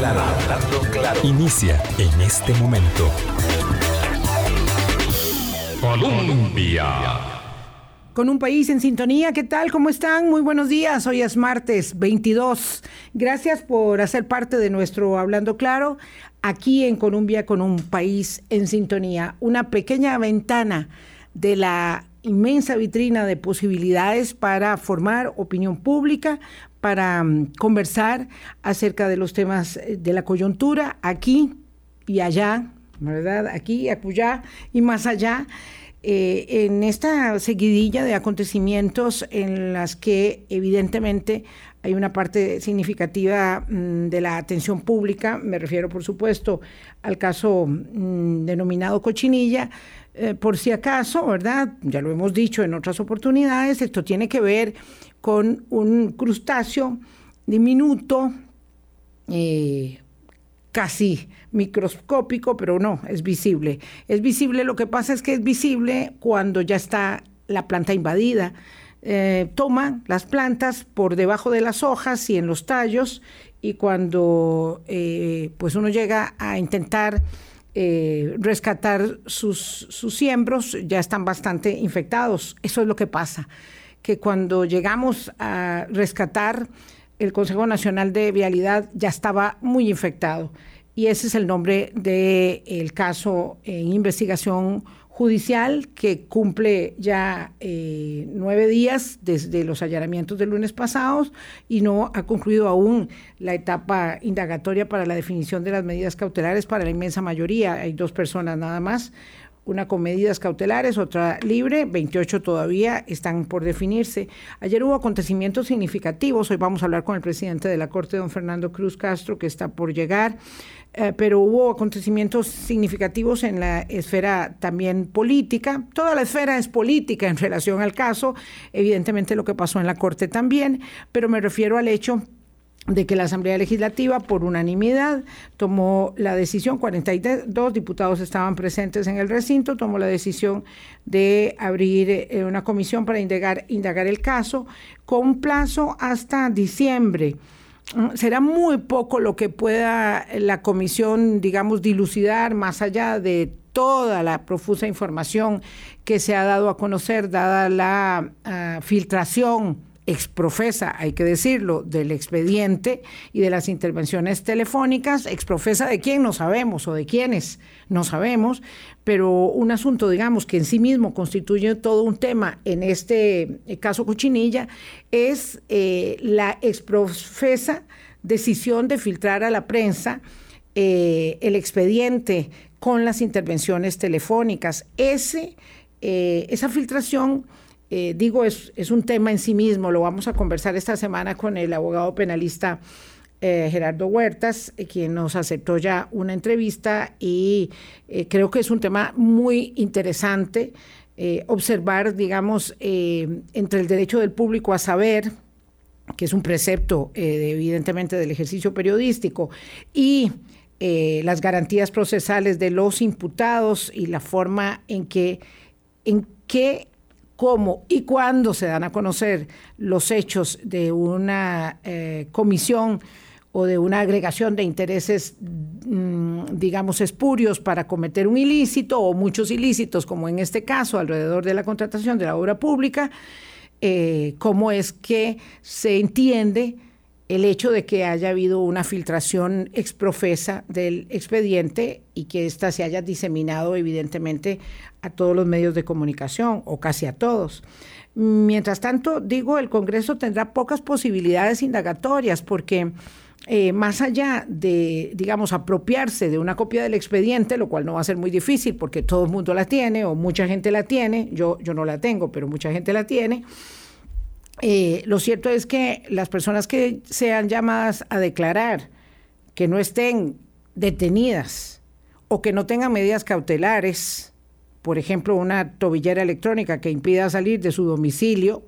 claro, hablando claro. Inicia en este momento. Colombia. Con un país en sintonía, ¿qué tal? ¿Cómo están? Muy buenos días. Hoy es martes 22. Gracias por hacer parte de nuestro Hablando Claro aquí en Colombia con un país en sintonía. Una pequeña ventana de la inmensa vitrina de posibilidades para formar opinión pública, para mm, conversar acerca de los temas eh, de la coyuntura aquí y allá, ¿verdad? Aquí, acullá y más allá. Eh, en esta seguidilla de acontecimientos en las que evidentemente hay una parte significativa mm, de la atención pública, me refiero por supuesto al caso mm, denominado cochinilla, eh, por si acaso, ¿verdad? Ya lo hemos dicho en otras oportunidades, esto tiene que ver con un crustáceo diminuto, eh, casi microscópico, pero no, es visible. Es visible, lo que pasa es que es visible cuando ya está la planta invadida. Eh, toma las plantas por debajo de las hojas y en los tallos y cuando pues uno llega a intentar eh, rescatar sus, sus siembros, ya están bastante infectados. Eso es lo que pasa, que cuando llegamos a rescatar, el Consejo Nacional de Vialidad ya estaba muy infectado. Y ese es el nombre del caso en investigación judicial que cumple ya eh, nueve días desde los allanamientos del lunes pasados y no ha concluido aún la etapa indagatoria para la definición de las medidas cautelares para la inmensa mayoría. Hay dos personas nada más, una con medidas cautelares, otra libre, 28 todavía están por definirse. Ayer hubo acontecimientos significativos, hoy vamos a hablar con el presidente de la Corte, don Fernando Cruz Castro, que está por llegar. Eh, pero hubo acontecimientos significativos en la esfera también política. Toda la esfera es política en relación al caso, evidentemente lo que pasó en la Corte también, pero me refiero al hecho de que la Asamblea Legislativa, por unanimidad, tomó la decisión, 42 diputados estaban presentes en el recinto, tomó la decisión de abrir eh, una comisión para indagar, el caso con plazo hasta diciembre. Será muy poco lo que pueda la comisión, digamos, dilucidar más allá de toda la profusa información que se ha dado a conocer, dada la ah, filtración exprofesa, hay que decirlo, del expediente y de las intervenciones telefónicas, exprofesa de quién no sabemos o de quiénes no sabemos, pero un asunto, digamos, que en sí mismo constituye todo un tema en este eh, caso Cochinilla, es eh, la exprofesa decisión de filtrar a la prensa eh, el expediente con las intervenciones telefónicas. Ese, esa filtración eh, digo, es, es, un tema en sí mismo, lo vamos a conversar esta semana con el abogado penalista eh, Gerardo Huertas, eh, quien nos aceptó ya una entrevista y creo que es un tema muy interesante observar, digamos, entre el derecho del público a saber, que es un precepto evidentemente del ejercicio periodístico, y las garantías procesales de los imputados y la forma en que en qué cómo y cuándo se dan a conocer los hechos de una eh, comisión o de una agregación de intereses, mm, digamos, espurios para cometer un ilícito o muchos ilícitos, como en este caso, alrededor de la contratación de la obra pública, eh, cómo es que se entiende el hecho de que haya habido una filtración exprofesa del expediente y que ésta se haya diseminado evidentemente a todos los medios de comunicación o casi a todos. Mientras tanto, digo, el Congreso tendrá pocas posibilidades indagatorias porque eh, más allá de, digamos, apropiarse de una copia del expediente, lo cual no va a ser muy difícil porque todo el mundo la tiene o mucha gente la tiene, yo, yo no la tengo, pero mucha gente la tiene, eh, lo cierto es que las personas que sean llamadas a declarar, que no estén detenidas o que no tengan medidas cautelares, por ejemplo, una tobillera electrónica que impida salir de su domicilio,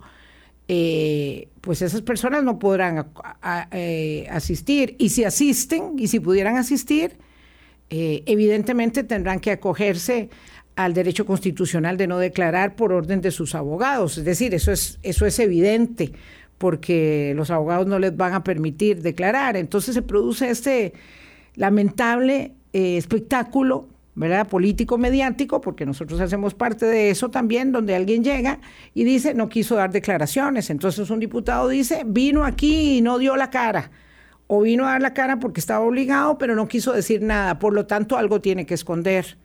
eh, pues esas personas no podrán eh, asistir. Y si asisten, y si pudieran asistir, evidentemente tendrán que acogerse al derecho constitucional de no declarar por orden de sus abogados. Es decir, eso es, eso es evidente, porque los abogados no les van a permitir declarar. Entonces se produce este lamentable eh, espectáculo, ¿verdad? Político mediático, porque nosotros hacemos parte de eso también, donde alguien llega y dice no quiso dar declaraciones. Entonces un diputado dice vino aquí y no dio la cara. O vino a dar la cara porque estaba obligado, pero no quiso decir nada. Por lo tanto, algo tiene que esconder.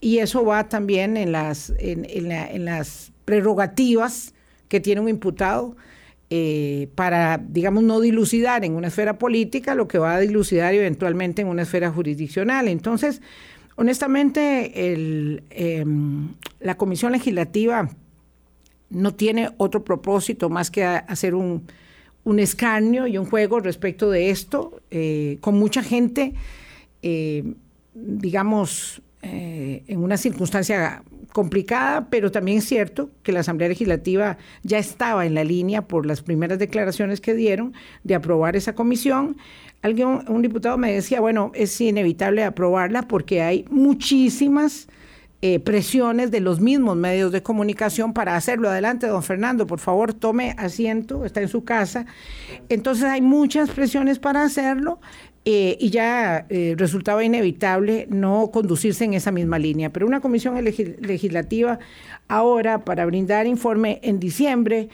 Y eso va también en las, en las prerrogativas que tiene un imputado eh, para, digamos, no dilucidar en una esfera política lo que va a dilucidar eventualmente en una esfera jurisdiccional. Entonces, honestamente, em, la Comisión Legislativa no tiene otro propósito más que hacer un, un escarnio y un juego respecto de esto, eh, con mucha gente, eh, en una circunstancia complicada, pero también es cierto que la Asamblea Legislativa ya estaba en la línea por las primeras declaraciones que dieron de aprobar esa comisión. Alguien, un diputado me decía, bueno, es inevitable aprobarla porque hay muchísimas eh, presiones de los mismos medios de comunicación para hacerlo. Adelante, don Fernando, por favor, tome asiento, está en su casa. Entonces hay muchas presiones para hacerlo. Eh, y ya eh, resultaba inevitable no conducirse en esa misma línea. Pero una comisión legislativa ahora para brindar informe en diciembre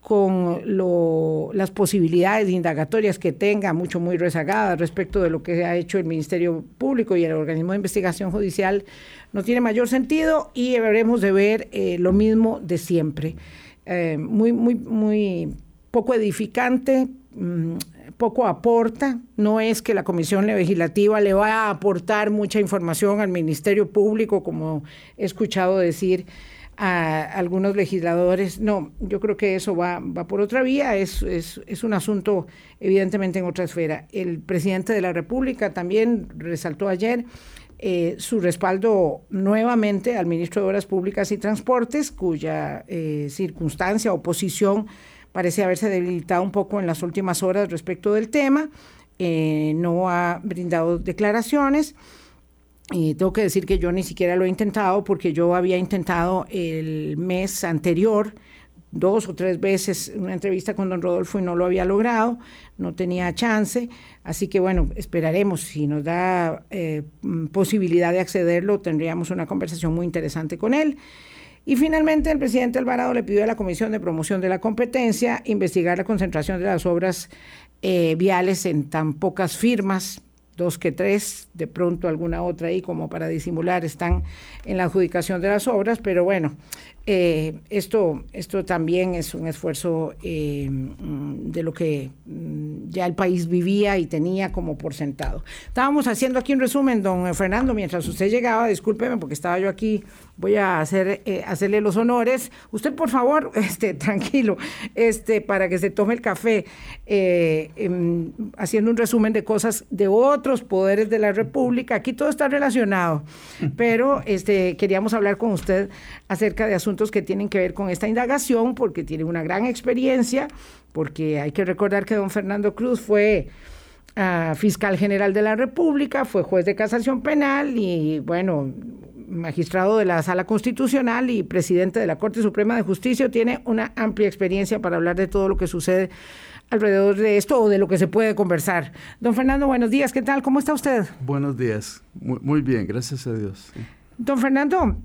con las posibilidades indagatorias que tenga, mucho muy rezagadas respecto de lo que ha hecho el Ministerio Público y el organismo de investigación judicial, no tiene mayor sentido y deberemos de ver eh, lo mismo de siempre. muy, muy, muy poco edificante, mm, poco aporta. No es que la Comisión Legislativa le va a aportar mucha información al Ministerio Público, como he escuchado decir a algunos legisladores. No, yo creo que eso va, va por otra vía, es, es, un asunto evidentemente en otra esfera. El presidente de la República también resaltó ayer eh, su respaldo nuevamente al ministro de Obras Públicas y Transportes, cuya eh, circunstancia o posición parece haberse debilitado un poco en las últimas horas respecto del tema, eh, no ha brindado declaraciones. Y tengo que decir que yo ni siquiera lo he intentado porque yo había intentado el mes anterior dos o tres veces una entrevista con don Rodolfo y no lo había logrado, no tenía chance, así que bueno, esperaremos, si nos da eh, posibilidad de accederlo, tendríamos una conversación muy interesante con él. Y finalmente el presidente Alvarado le pidió a la Comisión de Promoción de la Competencia investigar la concentración de las obras eh, viales en tan pocas firmas, dos que tres, de pronto alguna otra ahí como para disimular, están en la adjudicación de las obras, pero bueno, eh, esto, esto también es un esfuerzo eh, mm, de lo que mm, ya el país vivía y tenía como por sentado. Estábamos haciendo aquí un resumen, don Fernando, mientras usted llegaba, discúlpeme porque estaba yo aquí, voy a hacer, eh, hacerle los honores. Usted, por favor, este, tranquilo, este, para que se tome el café, em, haciendo un resumen de cosas de otros poderes de la República. Aquí todo está relacionado, pero este, queríamos hablar con usted acerca de asuntos que tienen que ver con esta indagación, porque tiene una gran experiencia, porque hay que recordar que don Fernando Cruz fue ah, fiscal general de la República, fue juez de casación penal y, bueno, magistrado de la Sala Constitucional y presidente de la Corte Suprema de Justicia, tiene una amplia experiencia para hablar de todo lo que sucede alrededor de esto o de lo que se puede conversar. Don Fernando, buenos días, ¿qué tal? ¿Cómo está usted? Buenos días, muy, bien, gracias a Dios. Don Fernando,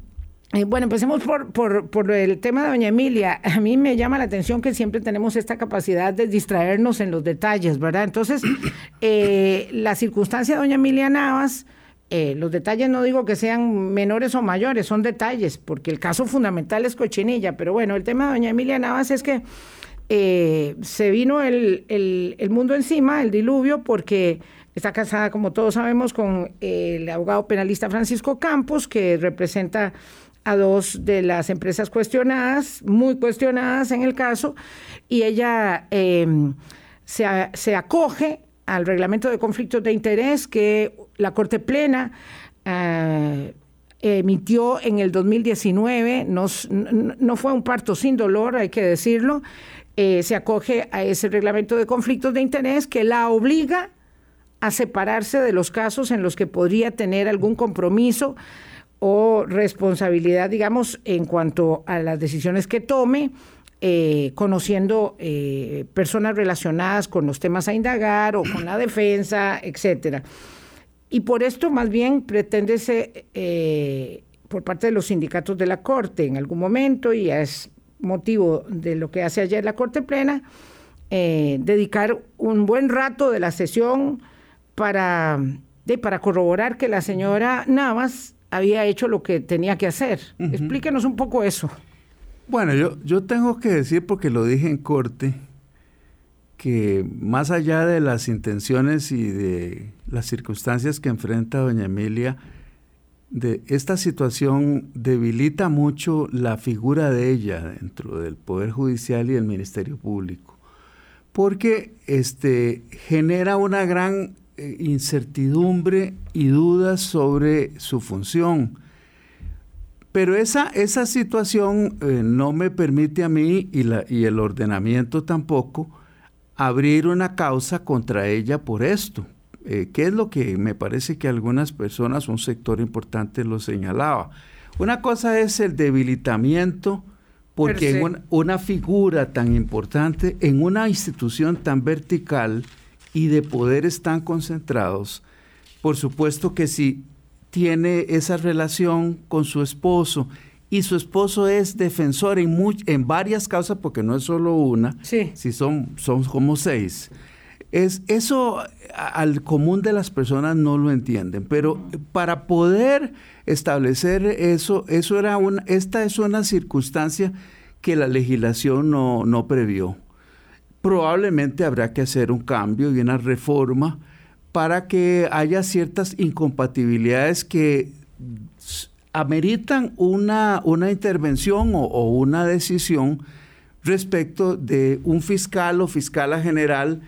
eh, bueno, empecemos por, por, el tema de doña Emilia. A mí me llama la atención que siempre tenemos esta capacidad de distraernos en los detalles, ¿verdad? Entonces, eh, la circunstancia de doña Emilia Navas, eh, los detalles no digo que sean menores o mayores, son detalles, porque el caso fundamental es Cochinilla, pero bueno, el tema de doña Emilia Navas es que se vino el, el mundo encima, el diluvio, porque... Está casada, como todos sabemos, con el abogado penalista Francisco Campos, que representa a dos de las empresas cuestionadas, muy cuestionadas en el caso, y ella em, se, acoge al reglamento de conflictos de interés que la Corte Plena eh, emitió en el 2019. no, fue un parto sin dolor, hay que decirlo. Eh, se acoge a ese reglamento de conflictos de interés que la obliga a separarse de los casos en los que podría tener algún compromiso o responsabilidad, digamos, en cuanto a las decisiones que tome eh, conociendo eh, personas relacionadas con los temas a indagar o con la defensa, etcétera. Y por esto más bien pretende eh, por parte de los sindicatos de la Corte en algún momento, y es motivo de lo que hace ayer la Corte Plena, dedicar un buen rato de la sesión para, para corroborar que la señora Navas había hecho lo que tenía que hacer. Explíquenos un poco eso. Bueno, yo, yo tengo que decir, porque lo dije en corte, que más allá de las intenciones y de las circunstancias que enfrenta doña Emilia, de esta situación debilita mucho la figura de ella dentro del Poder Judicial y del Ministerio Público, porque este, genera una gran incertidumbre y dudas sobre su función. Pero esa, esa situación eh, no me permite a mí y, la, y el ordenamiento tampoco abrir una causa contra ella por esto, eh, que es lo que me parece que algunas personas, un sector importante lo señalaba. Una cosa es el debilitamiento, porque en una, una, figura tan importante, en una institución tan vertical y de poderes tan concentrados, por supuesto que si tiene esa relación con su esposo y su esposo es defensor en, en varias causas, porque no es solo una, si son, son como seis. Es, eso al común de las personas no lo entienden, pero para poder establecer eso, eso era una, esta es una circunstancia que la legislación no, no previó. Probablemente habrá que hacer un cambio y una reforma para que haya ciertas incompatibilidades que ameritan una, una intervención o, una decisión respecto de un fiscal o fiscala general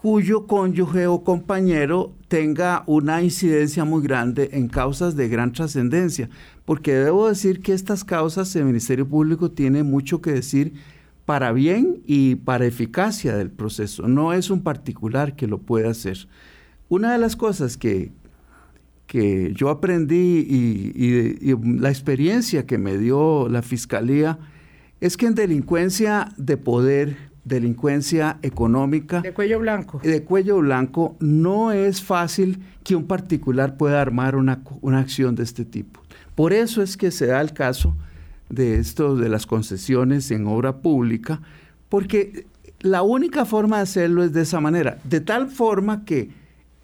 cuyo cónyuge o compañero tenga una incidencia muy grande en causas de gran trascendencia. Porque debo decir que estas causas el Ministerio Público tiene mucho que decir para bien y para eficacia del proceso. No es un particular que lo pueda hacer. Una de las cosas que, que yo aprendí y, la experiencia que me dio la fiscalía es que en delincuencia de poder, delincuencia económica. De cuello blanco. De cuello blanco, no es fácil que un particular pueda armar una, una acción de este tipo. Por eso es que se da el caso de esto de las concesiones en obra pública, porque la única forma de hacerlo es de esa manera, de tal forma que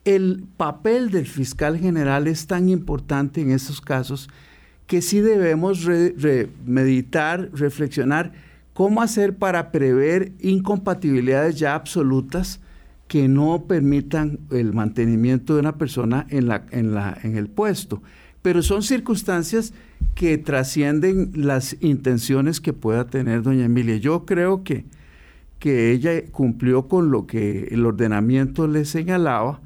el papel del fiscal general es tan importante en esos casos que sí debemos meditar, reflexionar cómo hacer para prever incompatibilidades ya absolutas que no permitan el mantenimiento de una persona en, la, en, la, en el puesto. Pero son circunstancias que trascienden las intenciones que pueda tener doña Emilia. Yo creo que, que ella cumplió con lo que el ordenamiento le señalaba,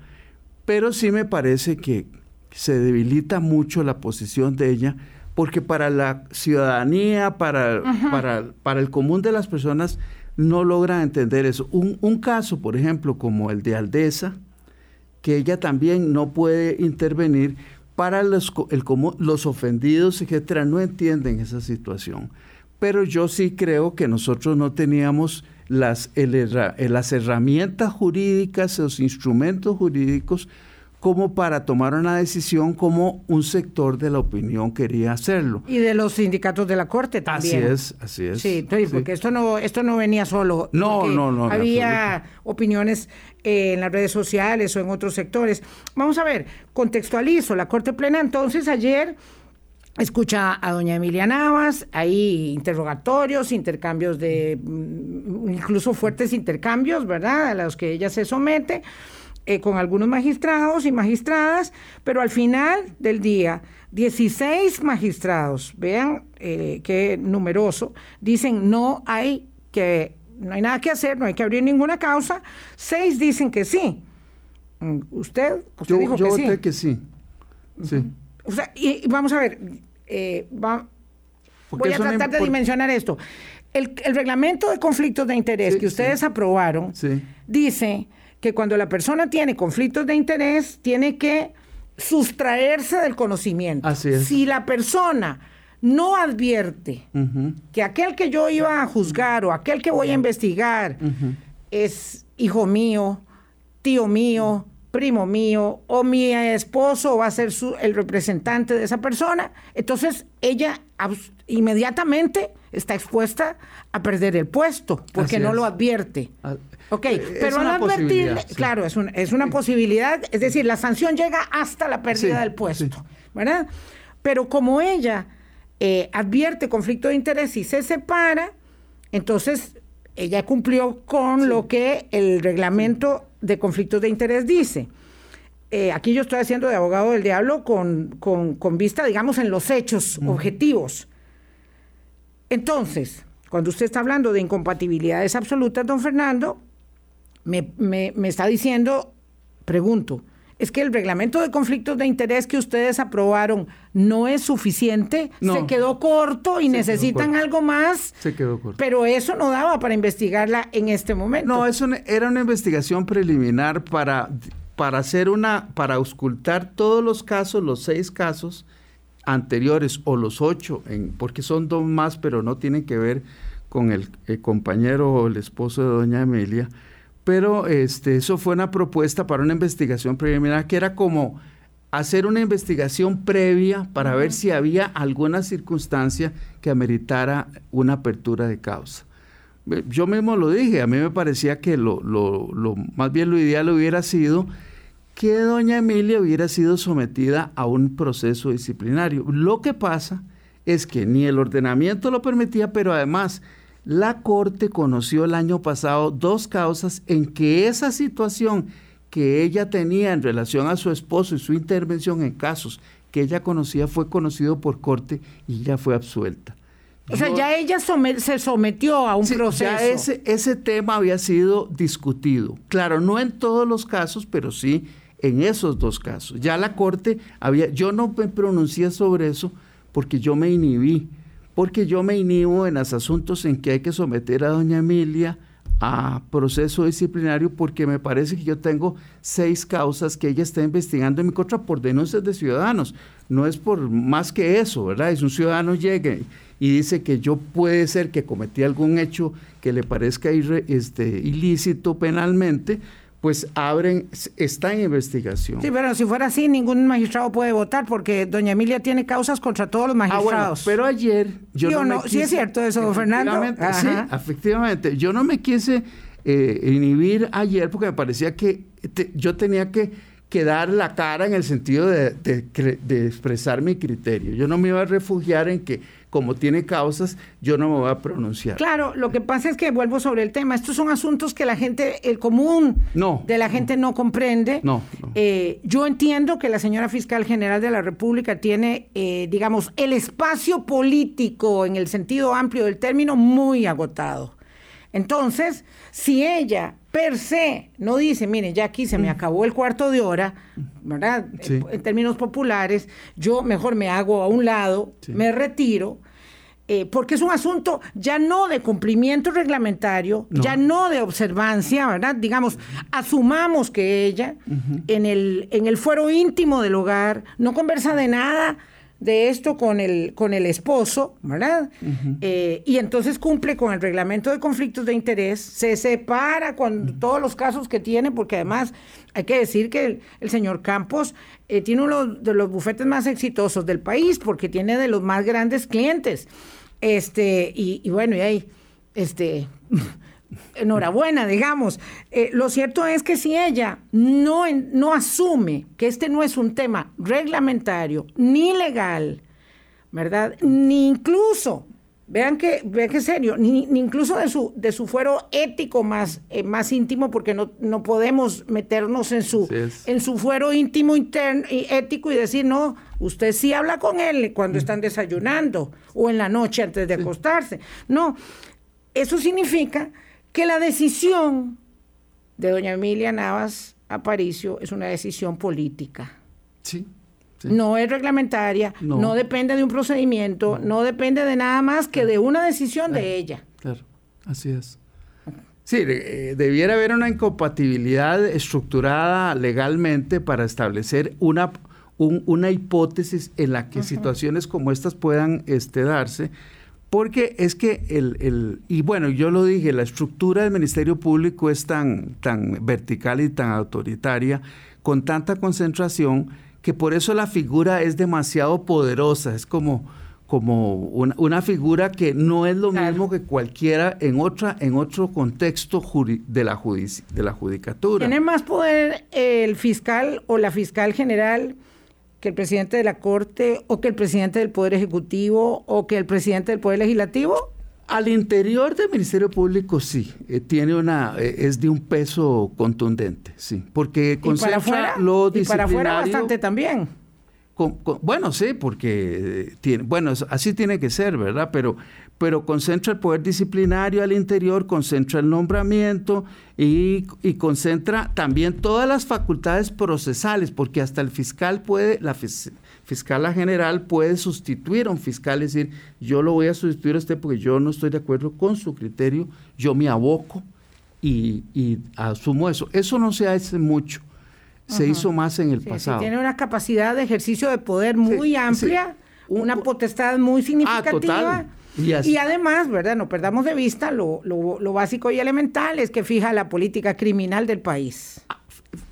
pero sí me parece que se debilita mucho la posición de ella, porque para la ciudadanía, para, para, para, el común de las personas, no logra entender eso. Un, un, caso, por ejemplo, como el de Aldesa, que ella también no puede intervenir, para los, el, los ofendidos, etcétera, no entienden esa situación. Pero yo sí creo que nosotros no teníamos las, eh, las herramientas jurídicas, los instrumentos jurídicos como para tomar una decisión como un sector de la opinión quería hacerlo. Y de los sindicatos de la Corte también. Así es, así es. Sí, porque esto no esto no venía solo. No, no, no. Había opiniones eh, en las redes sociales o en otros sectores. Vamos a ver, contextualizo. La Corte Plena entonces ayer escucha a doña Emilia Navas, hay interrogatorios, intercambios de, mm, incluso fuertes intercambios, ¿verdad? A los que ella se somete. Eh, con algunos magistrados y magistradas, pero al final del día, 16 magistrados, vean eh, qué numeroso, dicen no hay que, no hay nada que hacer, no hay que abrir ninguna causa, seis dicen que sí. Mm, usted, usted dijo yo que voté que sí. Sí. O sea, y, vamos a ver, eh, voy a tratar de dimensionar esto. El, reglamento de conflictos de interés que ustedes aprobaron dice que cuando la persona tiene conflictos de interés, tiene que sustraerse del conocimiento. Así es. Si la persona no advierte que aquel que yo iba a juzgar o aquel que voy a investigar es hijo mío, tío mío, primo mío o mi esposo va a ser el representante de esa persona, entonces ella inmediatamente está expuesta a perder el puesto porque no lo advierte. Ah, ok, pero al advertir, claro, es, es una posibilidad, es decir, la sanción llega hasta la pérdida del puesto, ¿verdad? Pero como ella eh, advierte conflicto de interés y se separa, entonces ella cumplió con lo que el reglamento de conflictos de interés dice. Eh, aquí yo estoy haciendo de abogado del diablo con, con, vista, digamos, en los hechos objetivos. Entonces, cuando usted está hablando de incompatibilidades absolutas, don Fernando, me, me está diciendo, pregunto, es que el reglamento de conflictos de interés que ustedes aprobaron no es suficiente, se quedó corto y necesitan algo más. Se quedó corto. Pero eso no daba para investigarla en este momento. No, eso era una investigación preliminar para, para hacer una, para auscultar todos los casos, los seis casos anteriores o los ocho, en, porque son dos más, pero no tienen que ver con el, el compañero o el esposo de doña Emilia pero este, eso fue una propuesta para una investigación preliminar que era como hacer una investigación previa para ver si había alguna circunstancia que ameritara una apertura de causa. Yo mismo lo dije, a mí me parecía que lo, lo, lo, más bien lo ideal hubiera sido que doña Emilia hubiera sido sometida a un proceso disciplinario. Lo que pasa es que ni el ordenamiento lo permitía, pero además la Corte conoció el año pasado dos causas en que esa situación que ella tenía en relación a su esposo y su intervención en casos que ella conocía fue conocido por Corte y ya fue absuelta. O sea, ya ella se sometió a un proceso. Ya ese, ese tema había sido discutido. Claro, no en todos los casos, pero sí en esos dos casos. Ya la Corte había, yo no me pronuncié sobre eso porque yo me inhibí porque yo me inhibo en los asuntos en que hay que someter a doña Emilia a proceso disciplinario porque me parece que yo tengo seis causas que ella está investigando en mi contra por denuncias de ciudadanos. No es por más que eso, ¿verdad? Es un ciudadano llegue y dice que yo puede ser que cometí algún hecho que le parezca este, ilícito penalmente, pues abren, está en investigación. Sí, pero si fuera así, ningún magistrado puede votar porque doña Emilia tiene causas contra todos los ah, magistrados. pero ayer yo, no, no sí es cierto eso, Fernando. Sí, efectivamente. Yo no me quise eh, inhibir ayer porque me parecía que yo tenía que, que, dar la cara en el sentido de, de expresar mi criterio. Yo no me iba a refugiar en que como tiene causas, yo no me voy a pronunciar. Claro, lo que pasa es que vuelvo sobre el tema. Estos son asuntos que la gente, el común de la gente no comprende. No. Eh, yo entiendo que la señora fiscal general de la República tiene, eh, digamos, el espacio político en el sentido amplio del término muy agotado. Entonces, si ella per se no dice, mire, ya aquí se me mm. acabó el cuarto de hora, ¿verdad? En, términos populares, yo mejor me hago a un lado, me retiro, eh, porque es un asunto ya no de cumplimiento reglamentario, ya no de observancia, ¿verdad? Digamos, asumamos que ella en, el, en el fuero íntimo del hogar no conversa de nada de esto con el, con el esposo, ¿verdad? Eh, y entonces cumple con el reglamento de conflictos de interés, se separa con todos los casos que tiene, porque además hay que decir que el, señor Campos eh, tiene uno de los bufetes más exitosos del país, porque tiene de los más grandes clientes. Este, y, bueno, y ahí, este, enhorabuena, digamos. Eh, lo cierto es que si ella no, no asume que este no es un tema reglamentario ni legal, ¿verdad? Ni incluso, vean que, vean que serio, ni, incluso de su, de su fuero ético más, eh, más íntimo, porque no, no podemos meternos en su, en su fuero íntimo interno y ético y decir, no, usted sí habla con él cuando están desayunando o en la noche antes de acostarse. No, eso significa que la decisión de doña Emilia Navas Aparicio es una decisión política. Sí. No es reglamentaria, no. depende de un procedimiento, no. depende de nada más que de una decisión de ella. Claro, así es. Sí, eh, debiera haber una incompatibilidad estructurada legalmente para establecer una, una hipótesis en la que situaciones como estas puedan este, darse, porque es que el, el, y bueno, yo lo dije, la estructura del Ministerio Público es tan, tan vertical y tan autoritaria, con tanta concentración, que por eso la figura es demasiado poderosa, es como, como una, figura que no es lo mismo que cualquiera en otra en otro contexto de la de la judicatura. Tiene más poder el fiscal o la fiscal general que el presidente de la Corte o que el presidente del Poder Ejecutivo o que el presidente del Poder Legislativo? Al interior del Ministerio Público sí, eh, tiene una eh, es de un peso contundente, sí, porque concentra ¿Y para lo disciplinario. Y para afuera bastante también. bueno, sí, porque eh, tiene, bueno, así tiene que ser, ¿verdad? Pero pero concentra el poder disciplinario al interior, concentra el nombramiento y, concentra también todas las facultades procesales, porque hasta el fiscal puede, la fiscal general puede sustituir a un fiscal, es decir, yo lo voy a sustituir a usted porque yo no estoy de acuerdo con su criterio, yo me aboco y, asumo eso. Eso no se hace mucho, se hizo más en el pasado. tiene una capacidad de ejercicio de poder muy amplia, una potestad muy ah, significativa. Y, además, ¿verdad? No perdamos de vista lo, básico y elemental es que fija la política criminal del país.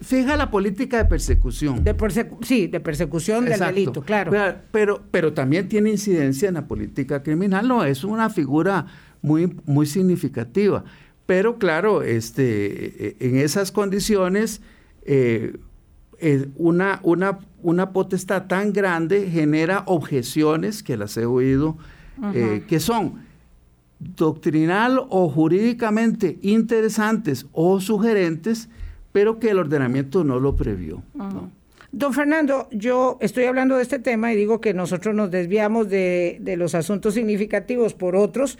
Fija la política de persecución. De sí, de persecución del delito, claro. Pero, pero también tiene incidencia en la política criminal. No, es una figura muy, muy significativa. Pero claro, este, e, en esas condiciones, eh, eh, una, una, una potestad tan grande genera objeciones que las he oído eh, que son doctrinal o jurídicamente interesantes o sugerentes, pero que el ordenamiento no lo previó. Don Fernando, yo estoy hablando de este tema y digo que nosotros nos desviamos de, los asuntos significativos por otros,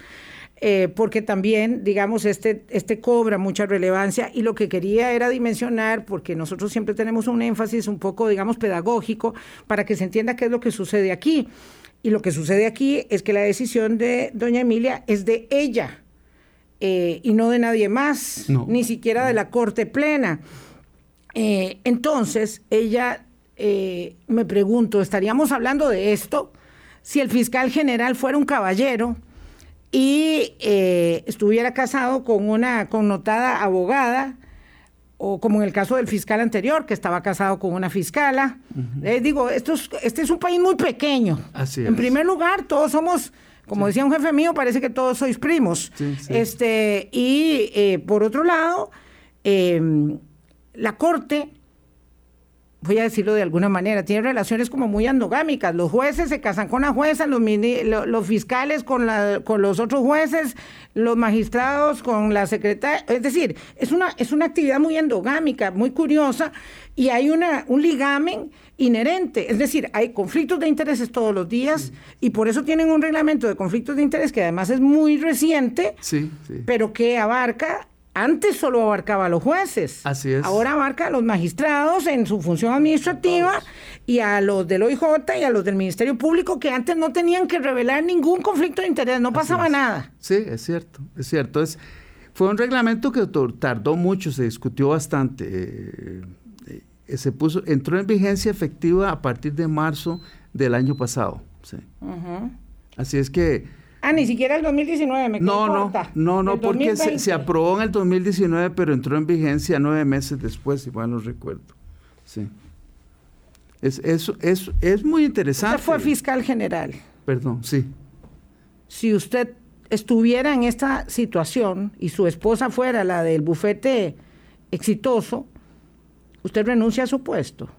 eh, porque también, digamos, este, este cobra mucha relevancia y lo que quería era dimensionar, porque nosotros siempre tenemos un énfasis un poco, digamos, pedagógico, para que se entienda qué es lo que sucede aquí. Y lo que sucede aquí es que la decisión de doña Emilia es de ella eh, y no de nadie más, ni siquiera de la Corte Plena. Eh, entonces, ella, eh, me pregunto, ¿estaríamos hablando de esto si el fiscal general fuera un caballero y estuviera casado con una connotada abogada? o como en el caso del fiscal anterior, que estaba casado con una fiscala. Eh, digo, esto este es un país muy pequeño. Así En primer lugar, todos somos, como decía un jefe mío, parece que todos sois primos. Este, y eh, por otro lado, em, la Corte voy a decirlo de alguna manera, tiene relaciones como muy endogámicas. Los jueces se casan con la jueza, los, los fiscales con, la, con los otros jueces, los magistrados con la secretaria. Es decir, es una, es una actividad muy endogámica, muy curiosa, y hay una, un ligamen inherente. Es decir, hay conflictos de intereses todos los días, y por eso tienen un reglamento de conflictos de interés que además es muy reciente, pero que abarca antes solo abarcaba a los jueces. Así es. Ahora abarca a los magistrados en su función administrativa y a los del OIJ y a los del Ministerio Público que antes no tenían que revelar ningún conflicto de interés, no pasaba nada. Sí, es cierto, es cierto. Es, fue un reglamento que tardó mucho, se discutió bastante. Eh, eh, se puso, entró en vigencia efectiva a partir de marzo del año pasado. Sí. Así es que Ah, ni siquiera el 2019, me No, no, no, no, porque se, aprobó en el 2019, pero entró en vigencia nueve meses después, si mal no recuerdo. Sí. Es, es, es, es muy interesante. Usted fue fiscal general. Perdón, sí. Si usted estuviera en esta situación y su esposa fuera la del bufete exitoso, ¿usted renuncia a su puesto?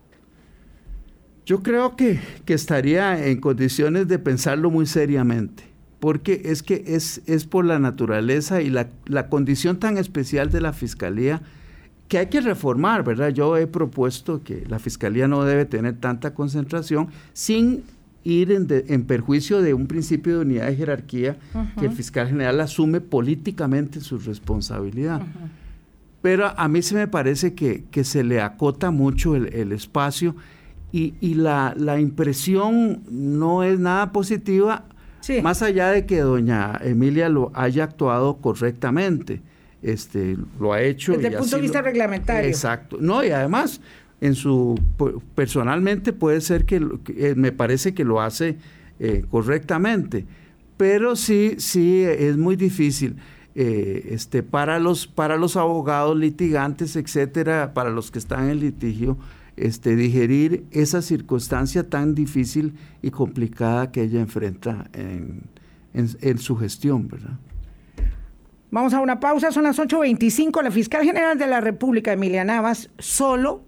Yo creo que, que estaría en condiciones de pensarlo muy seriamente porque es que es, es por la naturaleza y la, condición tan especial de la Fiscalía que hay que reformar, ¿verdad? Yo he propuesto que la Fiscalía no debe tener tanta concentración sin ir en, perjuicio de un principio de unidad de jerarquía que el fiscal general asume políticamente su responsabilidad. Pero a mí se me parece que, se le acota mucho el, espacio y, y la, la, impresión no es nada positiva más allá de que doña Emilia lo haya actuado correctamente, este, lo ha hecho. Desde el punto de vista reglamentario. Exacto. No, y además, en su personalmente puede ser que, eh, me parece que lo hace eh, correctamente, pero sí, sí es muy difícil. Eh, este, para, los, para los abogados litigantes, etcétera, para los que están en litigio, este, digerir esa circunstancia tan difícil y complicada que ella enfrenta en, en, su gestión, ¿verdad? Vamos a una pausa, son las 8.25. La fiscal general de la República, Emilia Navas, solo,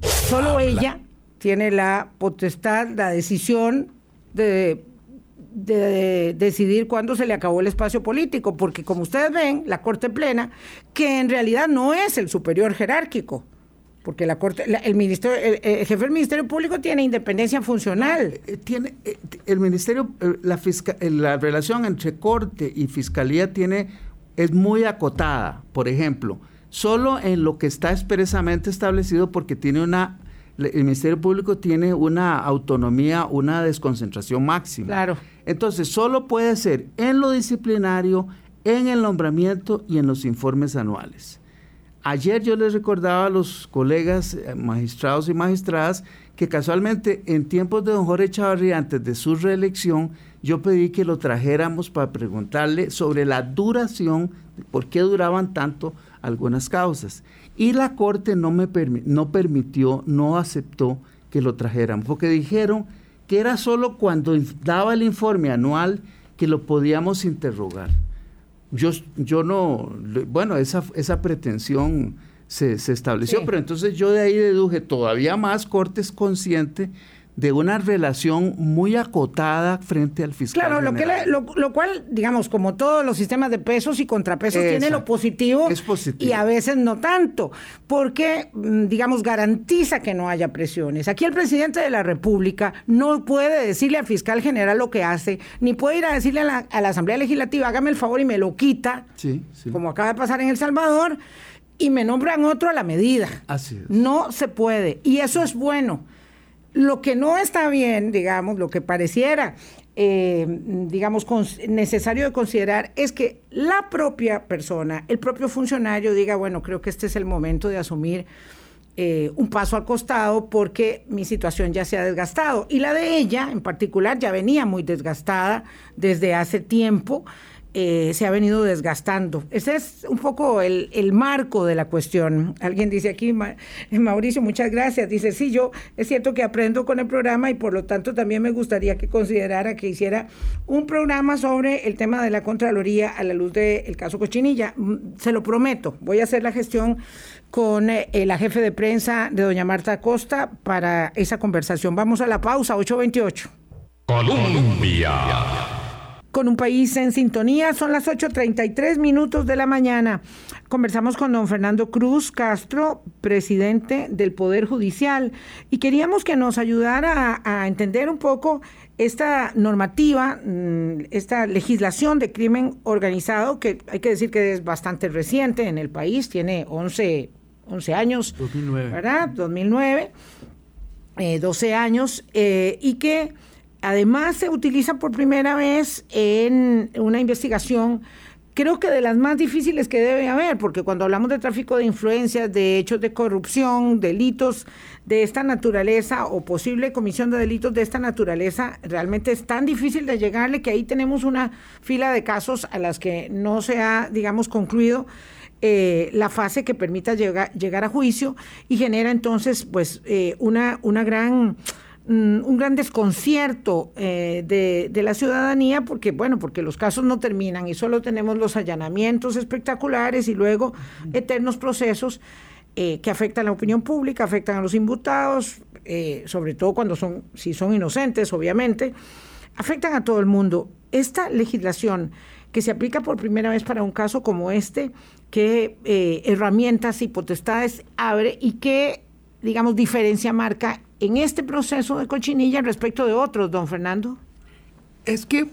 solo ella tiene la potestad, la decisión de de decidir cuándo se le acabó el espacio político, porque como ustedes ven, la Corte Plena, que en realidad no es el superior jerárquico, porque la Corte, el, ministerio, el, jefe del Ministerio Público tiene independencia funcional. Eh, tiene, eh, el Ministerio, eh, la, la relación entre Corte y Fiscalía tiene, es muy acotada, por ejemplo, solo en lo que está expresamente establecido porque tiene una el Ministerio Público tiene una autonomía, una desconcentración máxima. Claro. Entonces, solo puede ser en lo disciplinario, en el nombramiento y en los informes anuales. Ayer yo les recordaba a los colegas eh, magistrados y magistradas que casualmente en tiempos de don Jorge Chavarría, antes de su reelección, yo pedí que lo trajéramos para preguntarle sobre la duración, por qué duraban tanto algunas causas. Y la Corte no, me no permitió, no aceptó que lo trajeran, porque dijeron que era solo cuando daba el informe anual que lo podíamos interrogar. Yo, yo no, bueno, esa, esa pretensión se, estableció, pero entonces yo de ahí deduje todavía más Cortes consciente de una relación muy acotada frente al fiscal. Claro, lo, que lo, cual, digamos, como todos los sistemas de pesos y contrapesos, tiene lo positivo, y a veces no tanto, porque, mm, digamos, garantiza que no haya presiones. Aquí el presidente de la República no puede decirle al fiscal general lo que hace, ni puede ir a decirle a la, Asamblea Legislativa, hágame el favor y me lo quita, como acaba de pasar en El Salvador, y me nombran otro a la medida. Así es. No se puede, y eso es bueno. Lo que no está bien, digamos, lo que pareciera, eh, digamos, necesario de considerar es que la propia persona, el propio funcionario diga, bueno, creo que este es el momento de asumir eh, un paso al costado porque mi situación ya se ha desgastado. Y la de ella, en particular, ya venía muy desgastada desde hace tiempo. Eh, se ha venido desgastando. Ese es un poco el, marco de la cuestión. Alguien dice aquí, eh, Mauricio, muchas gracias. Dice, sí, yo es cierto que aprendo con el programa y por lo tanto también me gustaría que considerara que hiciera un programa sobre el tema de la Contraloría a la luz del caso Cochinilla. Mm, se lo prometo, voy a hacer la gestión con eh, la jefe de prensa de doña Marta Costa para esa conversación. Vamos a la pausa, 828. Colombia con un país en sintonía. Son las 8.33 minutos de la mañana. Conversamos con don Fernando Cruz Castro, presidente del Poder Judicial, y queríamos que nos ayudara a, entender un poco esta normativa, mm, esta legislación de crimen organizado, que hay que decir que es bastante reciente en el país, tiene 11, 11 años, 2009. ¿verdad? 2009, 12 eh, años, eh, y que Además, se utiliza por primera vez en una investigación, creo que de las más difíciles que debe haber, porque cuando hablamos de tráfico de influencias, de hechos de corrupción, delitos de esta naturaleza o posible comisión de delitos de esta naturaleza, realmente es tan difícil de llegarle que ahí tenemos una fila de casos a las que no se ha, digamos, concluido. Eh, la fase que permita llegar, llegar a juicio y genera entonces pues eh, una, una gran un gran desconcierto eh, de, la ciudadanía porque, bueno, porque los casos no terminan y solo tenemos los allanamientos espectaculares y luego eternos procesos eh, que afectan a la opinión pública, afectan a los imputados, eh, sobre todo cuando son, si son inocentes, obviamente, afectan a todo el mundo. Esta legislación que se aplica por primera vez para un caso como este, qué herramientas y potestades abre y qué, digamos, diferencia marca en este proceso de cochinilla respecto de otros, don Fernando? Es que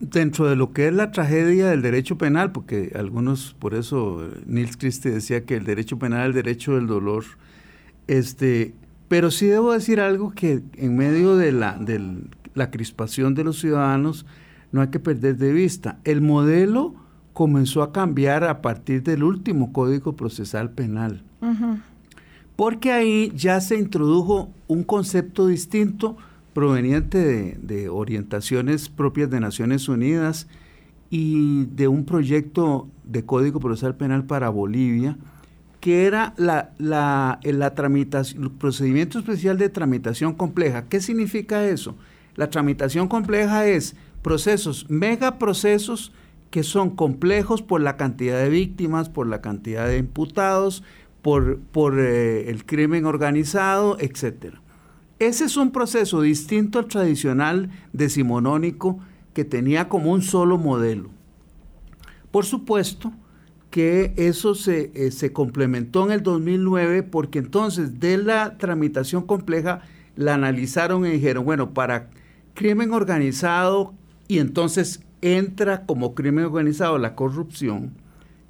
dentro de lo que es la tragedia del derecho penal, porque algunos, por eso Nils Christie decía que el derecho penal es el derecho del dolor, este, pero sí debo decir algo que en medio de la, de la crispación de los ciudadanos no hay que perder de vista. El modelo comenzó a cambiar a partir del último Código Procesal Penal. Porque ahí ya se introdujo un concepto distinto proveniente de, orientaciones propias de Naciones Unidas y de un proyecto de Código Procesal Penal para Bolivia, que era la, la tramitación, el procedimiento especial de tramitación compleja. ¿Qué significa eso? La tramitación compleja es procesos, megaprocesos que son complejos por la cantidad de víctimas, por la cantidad de imputados, por, por eh, el crimen organizado, etc. Ese es un proceso distinto al tradicional decimonónico que tenía como un solo modelo. Por supuesto que eso se, eh, se complementó en el 2009 porque entonces de la tramitación compleja la analizaron y dijeron, bueno, para crimen organizado y entonces entra como crimen organizado la corrupción,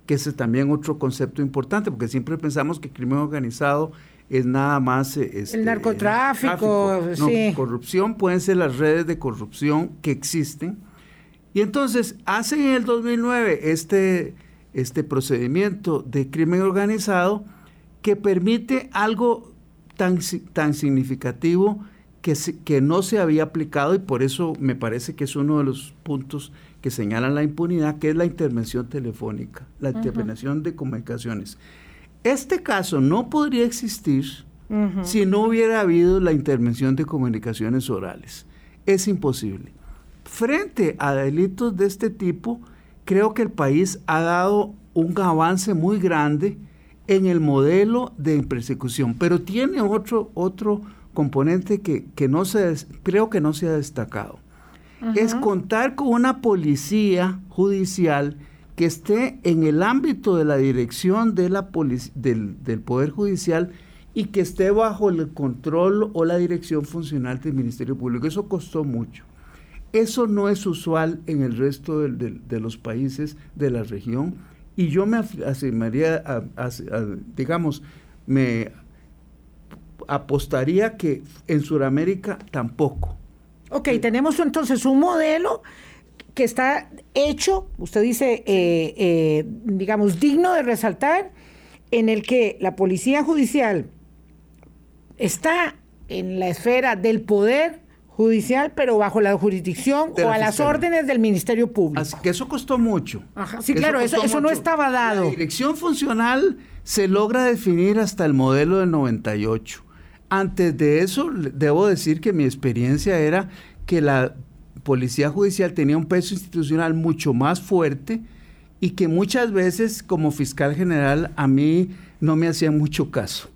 que ese es también otro concepto importante, porque siempre pensamos que crimen organizado es nada más... Eh, este, el narcotráfico, sí. corrupción pueden ser las redes de corrupción que existen. Y entonces hacen en el 2009 este, este procedimiento de crimen organizado que permite algo tan, tan significativo que, no se había aplicado y por eso me parece que es uno de los puntos que señalan la impunidad, que es la intervención telefónica, la intervención de comunicaciones. Este caso no podría existir si no hubiera habido la intervención de comunicaciones orales. Es imposible. Frente a delitos de este tipo, creo que el país ha dado un avance muy grande en el modelo de persecución, pero tiene otro, otro componente que, no se, creo que no se ha destacado. Es contar con una policía judicial que esté en el ámbito de la dirección de la del, del, Poder Judicial y que esté bajo el control o la dirección funcional del Ministerio Público. Eso costó mucho. Eso no es usual en el resto de, los países de la región y yo me afirmaría, digamos, me apostaría que en Sudamérica tampoco. Ok, tenemos entonces un modelo que está hecho, usted dice, eh, eh, digamos, digno de resaltar, en el que la policía judicial está en la esfera del poder judicial, pero bajo la jurisdicción o a las órdenes del Ministerio Público. Así que eso costó mucho. sí, claro, eso, eso no estaba dado. La dirección funcional se logra definir hasta el modelo del 98. Antes de eso, debo decir que mi experiencia era que la policía judicial tenía un peso institucional mucho más fuerte y que muchas veces como fiscal general a mí no me hacían mucho caso.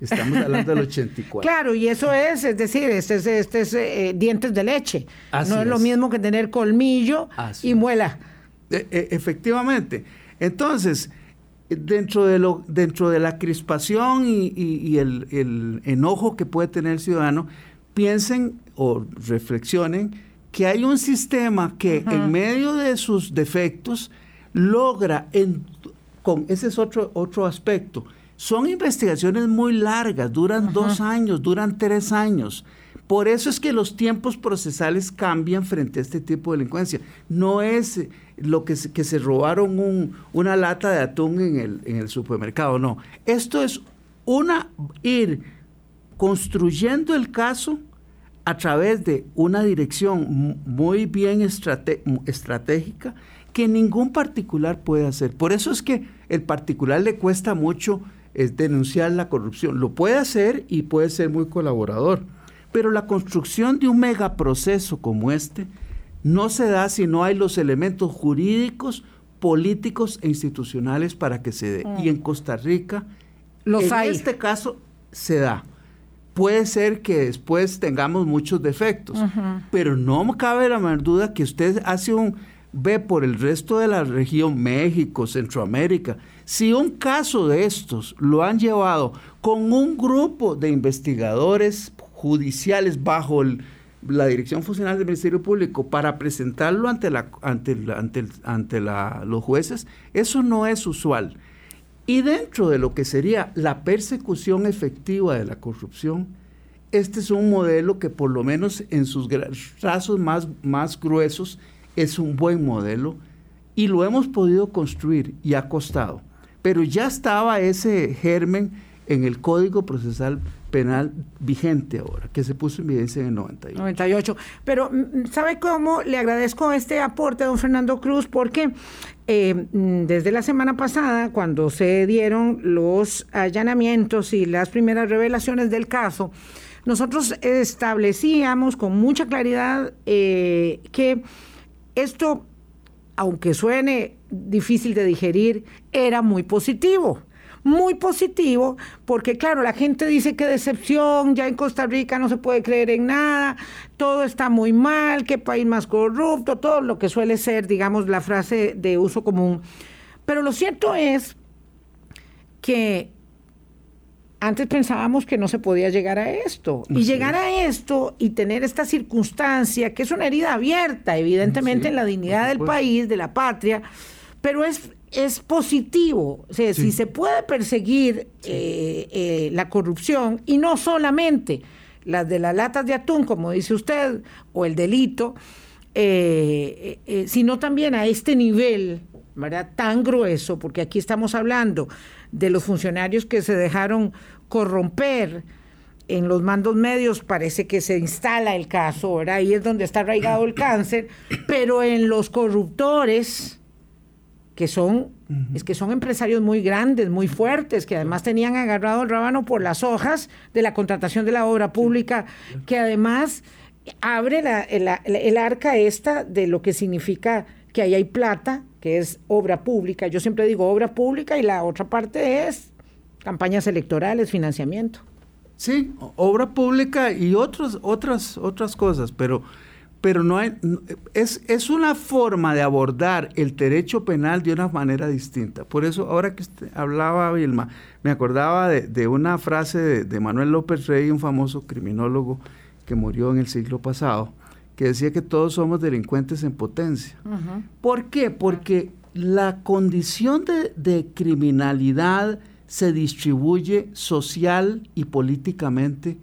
Estamos hablando del 84. Claro, y eso es, es decir, este es, este es eh, dientes de leche. no es, lo mismo que tener colmillo y muela. E, e, efectivamente. Entonces, dentro de, lo, dentro de la crispación y, el, enojo que puede tener el ciudadano, piensen o reflexionen que hay un sistema que en medio de sus defectos logra, en, con, ese es otro, otro aspecto, son investigaciones muy largas, duran dos años, duran tres años. Por eso es que los tiempos procesales cambian frente a este tipo de delincuencia. No es lo que se, que se robaron una lata de atún en el, en el supermercado, no. Esto es una ir construyendo el caso a través de una dirección muy bien estratégica que ningún particular puede hacer. Por eso es que el particular le cuesta mucho es denunciar la corrupción. Lo puede hacer y puede ser muy colaborador. Pero la construcción de un megaproceso como este no se da si no hay los elementos jurídicos, políticos e institucionales para que se dé. Y mm. en Costa Rica, los en este caso, se da. Puede ser que después tengamos muchos defectos, pero no cabe la menor duda que usted hace un ve por el resto de la región, México, Centroamérica, si un caso de estos lo han llevado con un grupo de investigadores judiciales bajo la Dirección Funcional del Ministerio Público para presentarlo ante, la, ante, ante, ante los jueces, eso no es usual. Y dentro de lo que sería la persecución efectiva de la corrupción, este es un modelo que por lo menos en sus trazos más, más gruesos es un buen modelo y lo hemos podido construir y ha costado. pero ya estaba ese germen en el Código Procesal Penal vigente ahora, que se puso en evidencia en el 98. 98. Pero, mm, ¿sabe cómo? Le agradezco este aporte a don Fernando Cruz porque eh, mm, desde la semana pasada, cuando se dieron los allanamientos y las primeras revelaciones del caso, nosotros establecíamos con mucha claridad eh, que esto, aunque suene difícil de digerir, era muy positivo muy positivo, porque claro, la gente dice que decepción, ya en Costa Rica no se puede creer en nada, todo está muy mal, qué país más corrupto, todo lo que suele ser, digamos, la frase de uso común. Pero lo cierto es que antes pensábamos que no se podía llegar a esto. Y llegar a esto y tener esta circunstancia, que es una herida abierta, evidentemente, en la dignidad del país, de la patria, pero es es positivo. O sea, si se puede perseguir eh, eh, la corrupción, y no solamente las de las latas de atún, como dice usted, o el delito, eh, sino también a este nivel, ¿verdad? Tan grueso, porque aquí estamos hablando de los funcionarios que se dejaron corromper en los mandos medios parece que se instala el caso, ¿verdad? Ahí es donde está arraigado el cáncer, pero en los corruptores, que son, es que son empresarios muy grandes, muy fuertes, que además tenían agarrado el rábano por las hojas de la contratación de la obra pública, que además abre la, el, arca esta de lo que significa que ahí hay plata, que es obra pública. Yo siempre digo obra pública y la otra parte es campañas electorales, financiamiento. Sí, obra pública y otros, otras, otras cosas, pero pero no hay, es, es, una forma de abordar el derecho penal de una manera distinta. Por eso, ahora que hablaba Vilma, me acordaba de, una frase de, Manuel López Rey, un famoso criminólogo que murió en el siglo pasado, que decía que todos somos delincuentes en potencia. ¿Por qué? Porque la condición de criminalidad se distribuye social y políticamente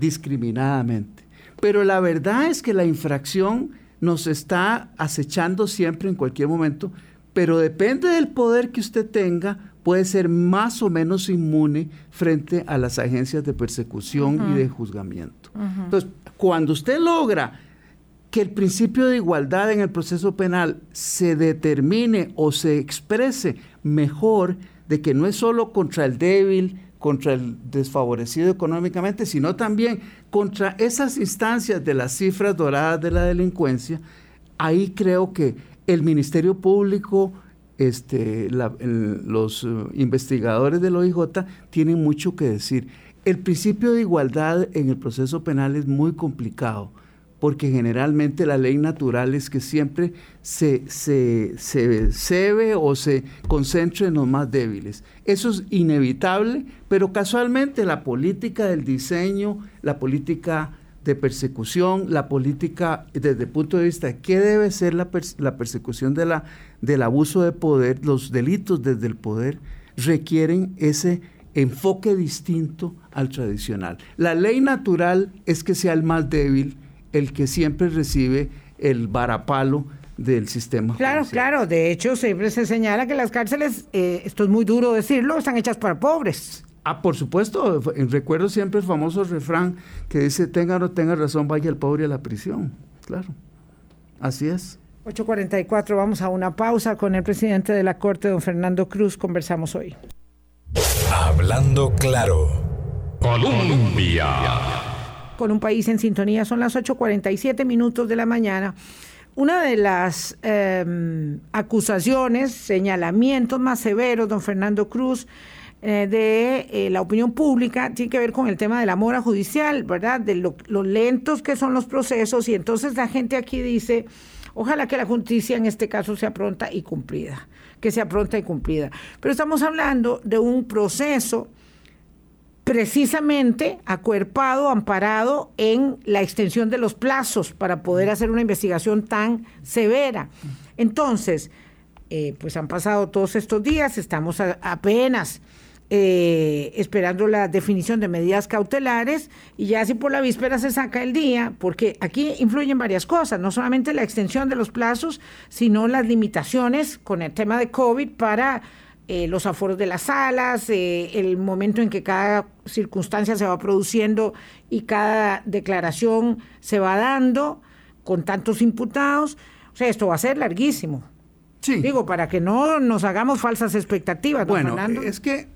discriminadamente. Pero la verdad es que la infracción nos está acechando siempre en cualquier momento, pero depende del poder que usted tenga, puede ser más o menos inmune frente a las agencias de persecución y de juzgamiento. Entonces, cuando usted logra que el principio de igualdad en el proceso penal se determine o se exprese mejor de que no es solo contra el débil, contra el desfavorecido económicamente, sino también contra esas instancias de las cifras doradas de la delincuencia, ahí creo que el Ministerio Público, este, los uh, investigadores del OIJ tienen mucho que decir. El principio de igualdad en el proceso penal es muy complicado porque generalmente la ley natural es que siempre se, se, se, o se concentre en los más débiles. Eso es inevitable, pero casualmente la política del diseño, la política de persecución, la política desde el punto de vista de qué debe ser la, la persecución de la, del abuso de poder, los delitos desde el poder, requieren ese enfoque distinto al tradicional. La ley natural es que sea el más débil, el que siempre recibe el varapalo del sistema. Claro, claro. De hecho, siempre se señala que las cárceles, eh, esto es muy duro decirlo, están hechas para pobres. Ah, por supuesto. Recuerdo siempre el famoso refrán que dice, tenga o no tenga razón, vaya el pobre a la prisión. Claro. Así es. 8.44, vamos a una pausa con el presidente de la Corte, don Fernando Cruz. Conversamos hoy. Hablando claro. Colombia con un país en sintonía. Son las 8.47 minutos de la mañana. Una de las em, acusaciones, señalamientos más severos, don Fernando Cruz, eh, de eh, la opinión pública tiene que ver con el tema de la mora judicial, ¿verdad? De lo, lentos que son los procesos y entonces la gente aquí dice, ojalá que la justicia en este caso sea pronta y cumplida, que sea pronta y cumplida. Pero estamos hablando de un proceso precisamente acuerpado, amparado en la extensión de los plazos para poder hacer una investigación tan severa. Entonces, eh, pues han pasado todos estos días, estamos apenas eh, esperando la definición de medidas cautelares y ya si por la víspera se saca el día, porque aquí influyen varias cosas, no solamente la extensión de los plazos, sino las limitaciones con el tema de COVID para eh, los aforos de las salas, eh, el momento en que cada circunstancia se va produciendo y cada declaración se va dando con tantos imputados. O sea, esto va a ser larguísimo. Sí. Digo, para que no nos hagamos falsas expectativas. bueno, es que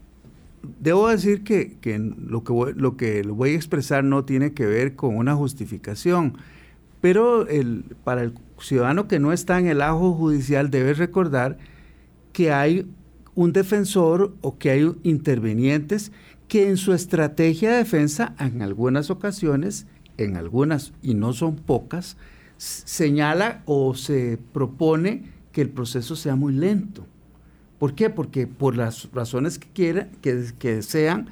debo decir que, lo que voy, lo que voy a expresar no tiene que ver con una justificación, pero el, para el ciudadano que no está en el ajo judicial debe recordar que hay un defensor o que hay intervenientes que en su estrategia de defensa, en algunas ocasiones, en algunas y no son pocas, señala o se propone que el proceso sea muy lento. ¿Por qué? Porque por las razones que quiera, que, que sean,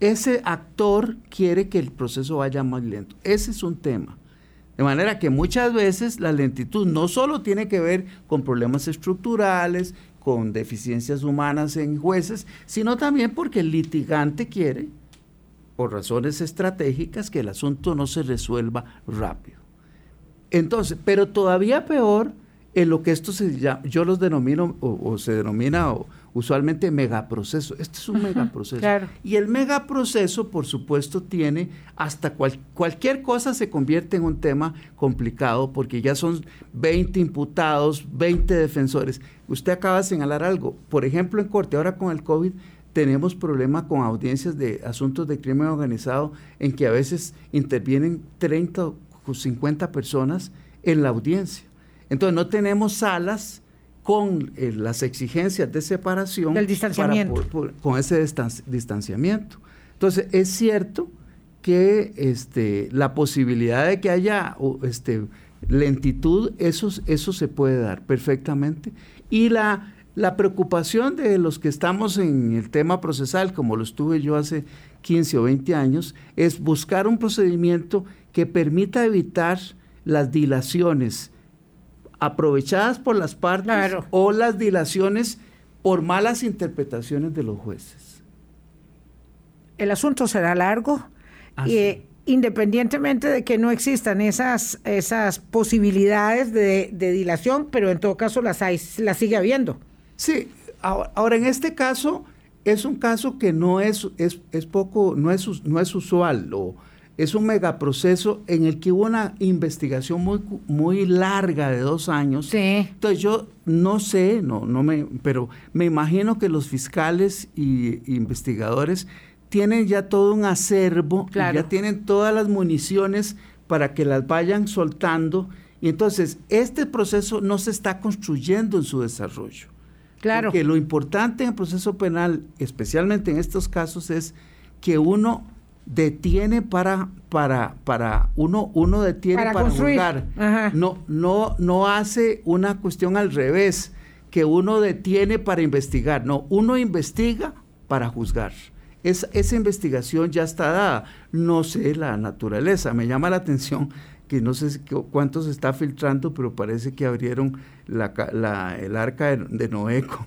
ese actor quiere que el proceso vaya más lento. Ese es un tema. De manera que muchas veces la lentitud no solo tiene que ver con problemas estructurales, con deficiencias humanas en jueces, sino también porque el litigante quiere, por razones estratégicas, que el asunto no se resuelva rápido. Entonces, pero todavía peor en lo que esto se llama, yo los denomino, o, se denomina usualmente megaproceso. Este es un megaproceso. Y el megaproceso, por supuesto, tiene hasta cualquier cosa se convierte en un tema complicado porque ya son 20 imputados, 20 defensores. Usted acaba de señalar algo. Por ejemplo, en corte, ahora con el COVID, tenemos problemas con audiencias de asuntos de crimen organizado en que a veces intervienen 30 o 50 personas en la audiencia. Entonces no tenemos salas con eh, las exigencias de separación. Del distanciamiento. con ese distanciamiento. Entonces, es cierto que este, la posibilidad de que haya este, lentitud, eso, eso se puede dar perfectamente. Y la, la preocupación de los que estamos en el tema procesal, como lo estuve yo hace 15 o 20 años, es buscar un procedimiento que permita evitar las dilaciones aprovechadas por las partes o las dilaciones por malas interpretaciones de los jueces. El asunto será largo y eh, independientemente de que no existan esas, esas posibilidades de, dilación, pero en todo caso las, hay, las sigue habiendo. Sí, ahora, en este caso es un caso que no es, es, es poco, no es, no es usual. O, es un megaproceso en el que hubo una investigación muy, muy larga de dos años. Sí. Entonces yo no sé, no, no me, pero me imagino que los fiscales y investigadores tienen ya todo un acervo, ya tienen todas las municiones para que las vayan soltando. Y entonces este proceso no se está construyendo en su desarrollo. Claro. Porque lo importante en el proceso penal, especialmente en estos casos, es que uno detiene para, para, para uno, uno detiene para, juzgar. No, no, no hace una cuestión al revés, que uno detiene para investigar. No, uno investiga para juzgar. Es, esa investigación ya está dada. No sé la naturaleza. Me llama la atención que no sé cuánto se está filtrando, pero parece que abrieron la, la, el arca de, de Noé con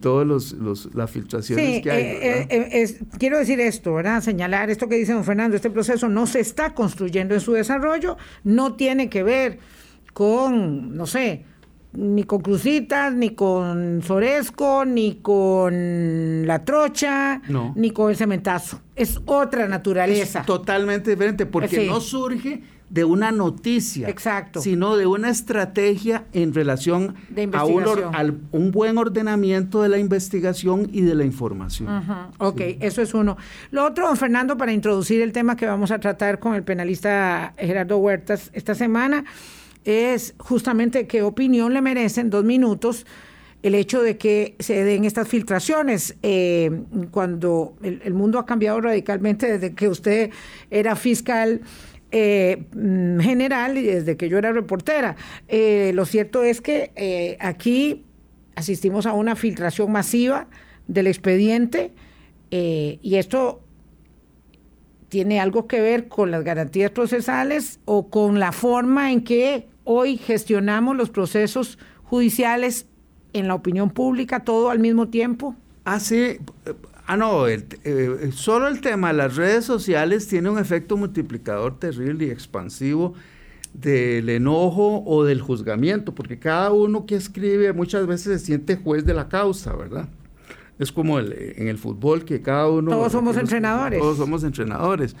todas los, las filtraciones que hay. Eh, eh, eh, quiero decir esto, ¿verdad? Señalar esto que dice don Fernando, este proceso no se está construyendo en su desarrollo, no tiene que ver con, no sé, ni con Crucitas, ni con Soresco, ni con La Trocha, ni con el Cementazo. Es otra naturaleza. Es totalmente diferente, porque no surge de una noticia, Exacto. sino de una estrategia en relación a un, un, buen ordenamiento de la investigación y de la información. Ok, eso es uno. Lo otro, don Fernando, para introducir el tema que vamos a tratar con el penalista Gerardo Huertas esta semana, es justamente qué opinión le merecen dos minutos el hecho de que se den estas filtraciones eh, cuando el, mundo ha cambiado radicalmente desde que usted era fiscal eh, mm, general y desde que yo era reportera. Eh, lo cierto es que eh, aquí asistimos a una filtración masiva del expediente y esto tiene algo que ver con las garantías procesales o con la forma en que hoy gestionamos los procesos judiciales en la opinión pública, todo al mismo tiempo. Sí, Ah, no, el, eh, solo el tema de las redes sociales tiene un efecto multiplicador terrible y expansivo del enojo o del juzgamiento, porque cada uno que escribe muchas veces se siente juez de la causa, ¿verdad? Es como en el fútbol que cada uno... Todos somos entrenadores. Todos somos entrenadores.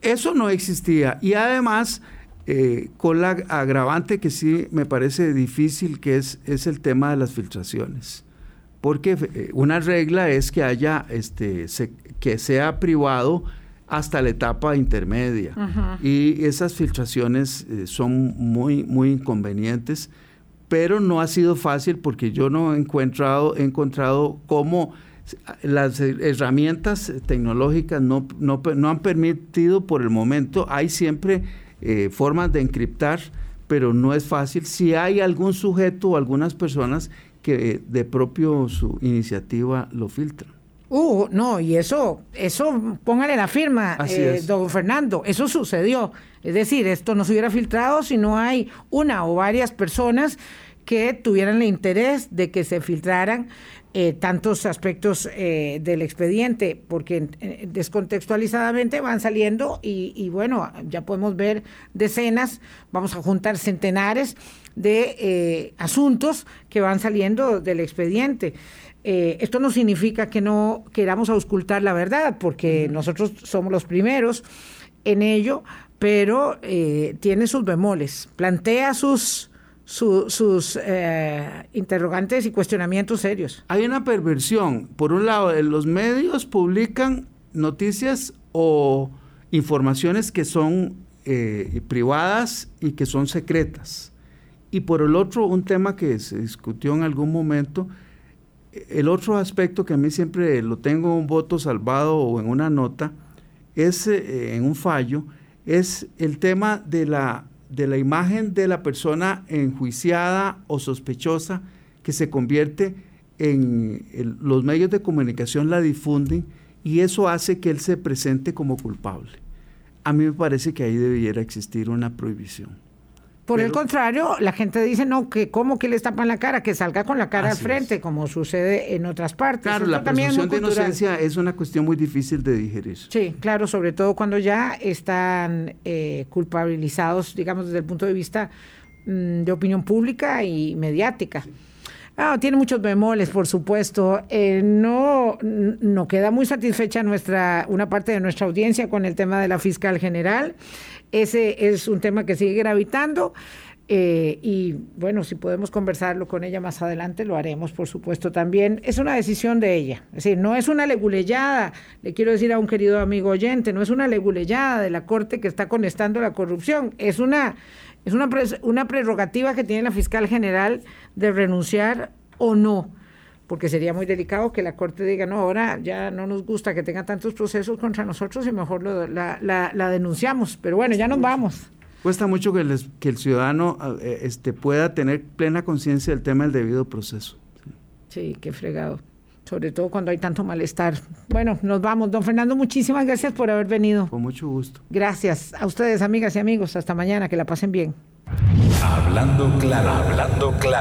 Eso no existía. Y además, eh, con la agravante que sí me parece difícil, que es, es el tema de las filtraciones. Porque eh, una regla es que haya, este, que sea privado hasta la etapa intermedia. Y esas filtraciones eh, son muy, muy inconvenientes, pero no ha sido fácil porque yo no he encontrado, he encontrado cómo las herramientas tecnológicas no, no, no, han permitido por el momento, hay siempre eh, formas de encriptar, pero no es fácil. Si hay algún sujeto o algunas personas que de propio su iniciativa lo filtran. Uh, no, y eso, eso, póngale la firma, eh, don Fernando, eso sucedió. Es decir, esto no se hubiera filtrado si no hay una o varias personas que tuvieran el interés de que se filtraran eh, tantos aspectos eh, del expediente, porque descontextualizadamente van saliendo y, bueno, ya podemos ver decenas, vamos a juntar centenares de asuntos que van saliendo del expediente. Eh, esto no significa que no queramos auscultar la verdad, porque nosotros somos los primeros en ello, pero eh, tiene sus bemoles, plantea sus, sus eh, interrogantes y cuestionamientos serios. Hay una perversión. Por un lado, los medios publican noticias o informaciones que son privadas y que son secretas. Y por el otro, un tema que se discutió en algún momento, el otro aspecto que a mí siempre lo tengo un voto salvado o en una nota, es eh, en un fallo, es el tema de la, de la imagen de la persona enjuiciada o sospechosa que se convierte en los medios de comunicación la difunden y eso hace que él se presente como culpable. A mí me parece que ahí debiera existir una prohibición. Por el contrario, la gente dice, no, que cómo que le tapan la cara, que salga con la cara al frente, como sucede en otras partes. Claro, la presunción de inocencia es una cuestión muy difícil de digerir. Sí, claro, sobre todo cuando ya están eh, culpabilizados, digamos, desde el punto de vista mm, de opinión pública y mediática. Ah, tiene muchos bemoles, por supuesto. Eh, no, no queda muy satisfecha nuestra, una parte de nuestra audiencia con el tema de la fiscal general. Ese es un tema que sigue gravitando. Eh, y bueno, si podemos conversarlo con ella más adelante, lo haremos, por supuesto, también. Es una decisión de ella. Es decir, no es una leguleyada, le quiero decir a un querido amigo oyente, no es una leguleyada de la Corte que está conectando la corrupción. Es una, es una, una prerrogativa que tiene la fiscal general de renunciar o no porque sería muy delicado que la Corte diga, no, ahora ya no nos gusta que tenga tantos procesos contra nosotros y mejor la, denunciamos. Pero bueno, ya nos vamos. Cuesta mucho que, que el ciudadano eh, este, pueda tener plena conciencia del tema del debido proceso. Sí, qué fregado. Sobre todo cuando hay tanto malestar. Bueno, nos vamos. Don Fernando, muchísimas gracias por haber venido. Con mucho gusto. Gracias a ustedes, amigas y amigos. Hasta mañana. Que la pasen bien. Hablando claro, hablando claro.